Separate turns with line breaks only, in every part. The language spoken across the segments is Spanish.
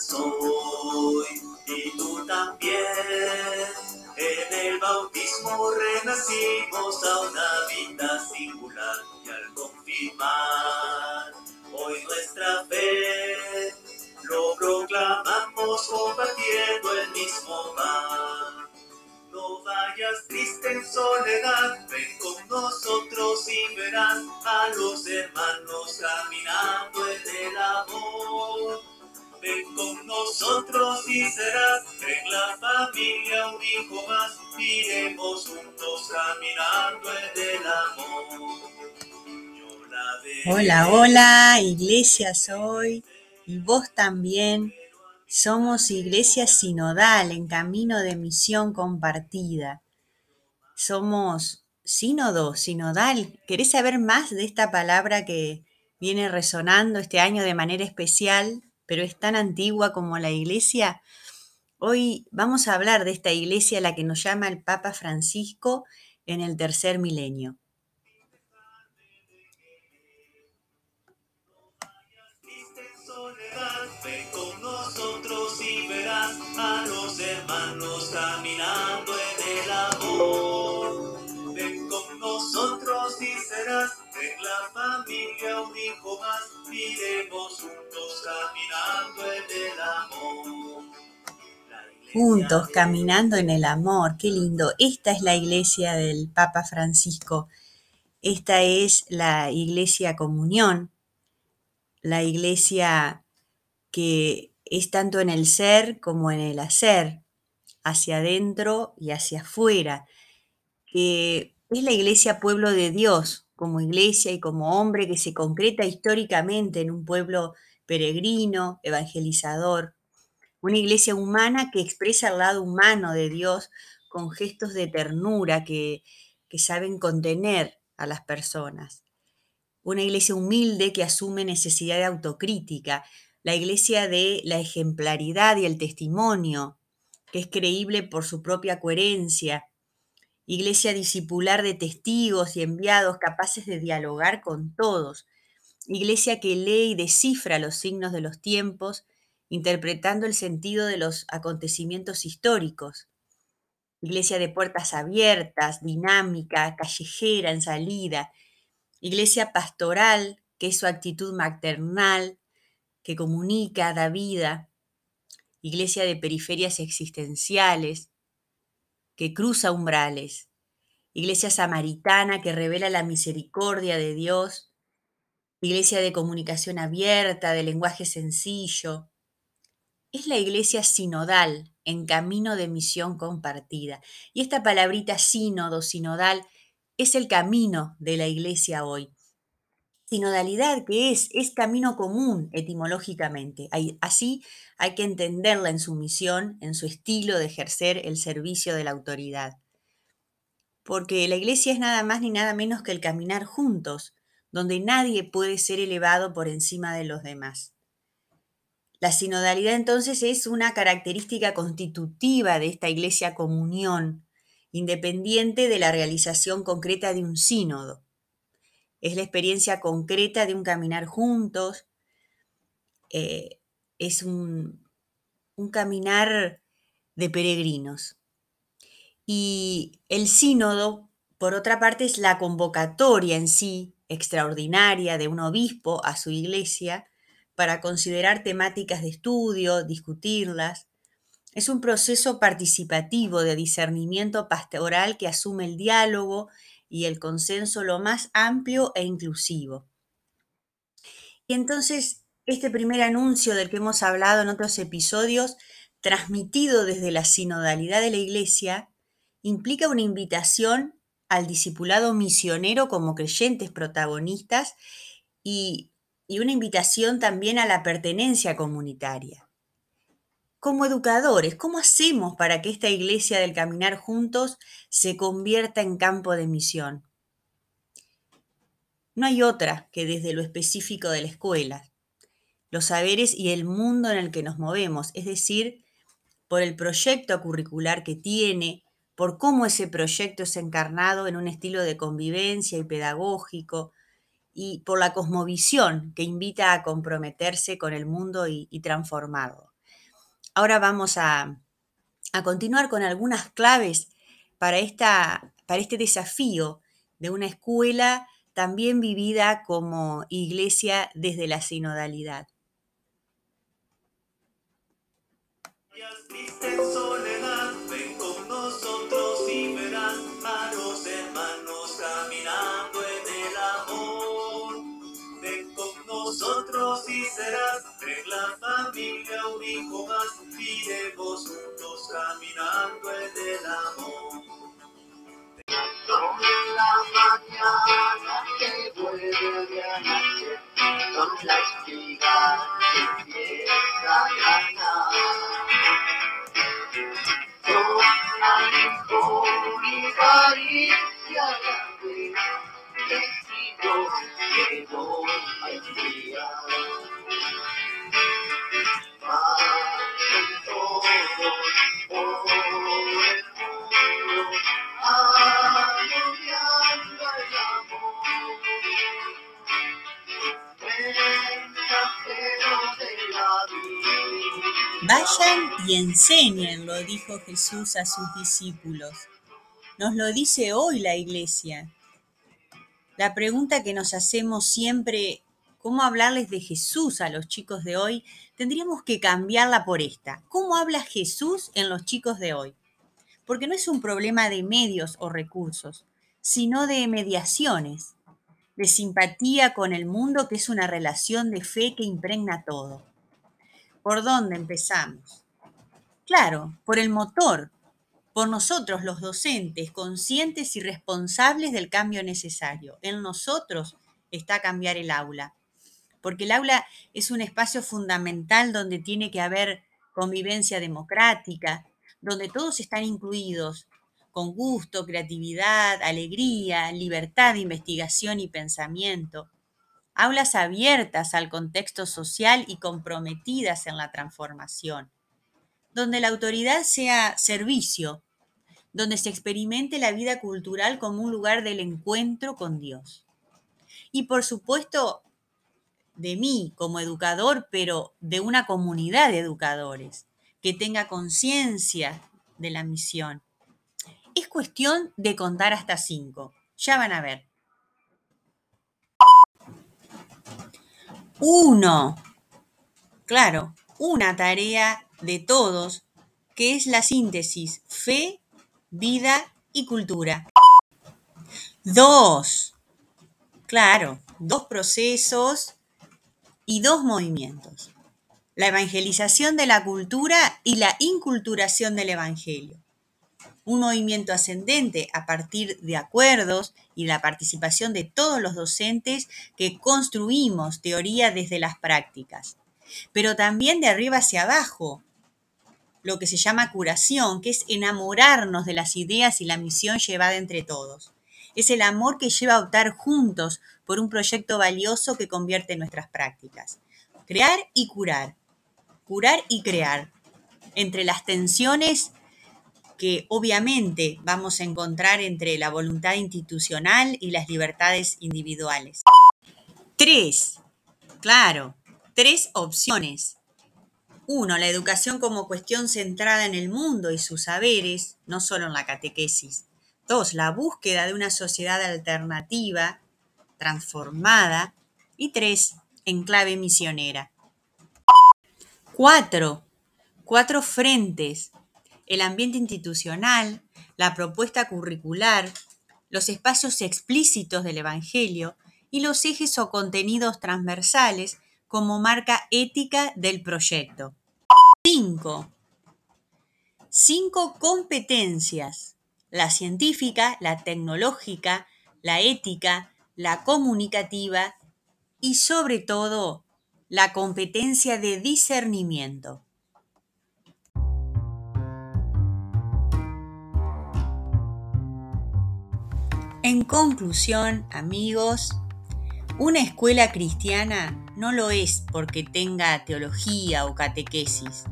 soy y tú también. En el bautismo renacimos a una vida singular. Hoy nuestra fe lo proclamamos combatiendo el mismo mal. No vayas triste en soledad, ven con nosotros y verás a los hermanos caminando en el amor. Ven con nosotros y serás en la familia un hijo más, iremos juntos caminando en Hola,
hola, iglesia soy y vos también. Somos iglesia sinodal en camino de misión compartida. Somos sínodo, sinodal. ¿Querés saber más de esta palabra que viene resonando este año de manera especial, pero es tan antigua como la iglesia? Hoy vamos a hablar de esta iglesia a la que nos llama el Papa Francisco en el tercer milenio.
A los hermanos caminando en el amor. Ven con nosotros y serás en la familia un hijo más. Iremos juntos caminando en el amor. Juntos
caminando en el amor, qué lindo. Esta es la iglesia del Papa Francisco. Esta es la iglesia comunión, la iglesia que es tanto en el ser como en el hacer, hacia adentro y hacia afuera, que es la iglesia pueblo de Dios, como iglesia y como hombre que se concreta históricamente en un pueblo peregrino, evangelizador, una iglesia humana que expresa el lado humano de Dios con gestos de ternura que, que saben contener a las personas. Una iglesia humilde que asume necesidad de autocrítica, la iglesia de la ejemplaridad y el testimonio, que es creíble por su propia coherencia, iglesia discipular de testigos y enviados capaces de dialogar con todos, iglesia que lee y descifra los signos de los tiempos, interpretando el sentido de los acontecimientos históricos, iglesia de puertas abiertas, dinámica, callejera en salida, iglesia pastoral, que es su actitud maternal, que comunica, da vida, iglesia de periferias existenciales, que cruza umbrales, iglesia samaritana que revela la misericordia de Dios, iglesia de comunicación abierta, de lenguaje sencillo. Es la iglesia sinodal en camino de misión compartida. Y esta palabrita sínodo, sinodal, es el camino de la iglesia hoy sinodalidad que es, es camino común etimológicamente. Así hay que entenderla en su misión, en su estilo de ejercer el servicio de la autoridad. Porque la iglesia es nada más ni nada menos que el caminar juntos, donde nadie puede ser elevado por encima de los demás. La sinodalidad entonces es una característica constitutiva de esta iglesia comunión, independiente de la realización concreta de un sínodo es la experiencia concreta de un caminar juntos, eh, es un, un caminar de peregrinos. Y el sínodo, por otra parte, es la convocatoria en sí extraordinaria de un obispo a su iglesia para considerar temáticas de estudio, discutirlas. Es un proceso participativo de discernimiento pastoral que asume el diálogo y el consenso lo más amplio e inclusivo. Y entonces, este primer anuncio del que hemos hablado en otros episodios, transmitido desde la sinodalidad de la Iglesia, implica una invitación al discipulado misionero como creyentes protagonistas y, y una invitación también a la pertenencia comunitaria como educadores, ¿cómo hacemos para que esta iglesia del caminar juntos se convierta en campo de misión? No hay otra que desde lo específico de la escuela, los saberes y el mundo en el que nos movemos, es decir, por el proyecto curricular que tiene, por cómo ese proyecto es encarnado en un estilo de convivencia y pedagógico, y por la cosmovisión que invita a comprometerse con el mundo y, transformarlo. Ahora vamos a, a, continuar con algunas claves para, esta, para este desafío de una escuela también vivida como iglesia desde la sinodalidad.
Son
y enseñen, lo dijo Jesús a sus discípulos. Nos lo dice hoy la iglesia. La pregunta que nos hacemos siempre, ¿cómo hablarles de Jesús a los chicos de hoy? Tendríamos que cambiarla por esta. ¿Cómo habla Jesús en los chicos de hoy? Porque no es un problema de medios o recursos, sino de mediaciones, de simpatía con el mundo que es una relación de fe que impregna todo. ¿Por dónde empezamos? Claro, por el motor, por nosotros los docentes, conscientes y responsables del cambio necesario. En nosotros está cambiar el aula, porque el aula es un espacio fundamental donde tiene que haber convivencia democrática, donde todos están incluidos con gusto, creatividad, alegría, libertad de investigación y pensamiento. Aulas abiertas al contexto social y comprometidas en la transformación donde la autoridad sea servicio, donde se experimente la vida cultural como un lugar del encuentro con Dios. Y por supuesto, de mí como educador, pero de una comunidad de educadores, que tenga conciencia de la misión. Es cuestión de contar hasta cinco. Ya van a ver. Uno. Claro, una tarea de todos, que es la síntesis fe, vida y cultura. Dos. Claro, dos procesos y dos movimientos. La evangelización de la cultura y la inculturación del Evangelio. Un movimiento ascendente a partir de acuerdos y la participación de todos los docentes que construimos teoría desde las prácticas, pero también de arriba hacia abajo, lo que se llama curación, que es enamorarnos de las ideas y la misión llevada entre todos. Es el amor que lleva a optar juntos por un proyecto valioso que convierte nuestras prácticas. Crear y curar. Curar y crear. Entre las tensiones que obviamente vamos a encontrar entre la voluntad institucional y las libertades individuales. Tres. Claro, tres opciones. Uno, la educación como cuestión centrada en el mundo y sus saberes, no solo en la catequesis. Dos, la búsqueda de una sociedad alternativa, transformada. Y tres, en clave misionera. Cuatro, cuatro frentes. El ambiente institucional, la propuesta curricular, los espacios explícitos del Evangelio y los ejes o contenidos transversales como marca ética del proyecto. 5. Cinco competencias. La científica, la tecnológica, la ética, la comunicativa y sobre todo la competencia de discernimiento. En conclusión, amigos, Una escuela cristiana no lo es porque tenga teología o catequesis,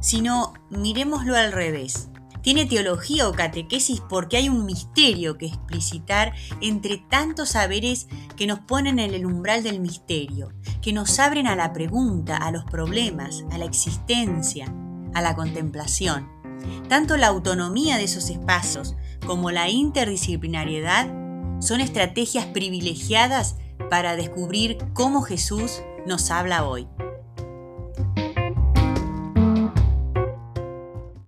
sino miremoslo al revés. Tiene teología o catequesis porque hay un misterio que explicitar entre tantos saberes que nos ponen en el umbral del misterio, que nos abren a la pregunta, a los problemas, a la existencia, a la contemplación. Tanto la autonomía de esos espacios como la interdisciplinariedad son estrategias privilegiadas para descubrir cómo Jesús nos habla hoy.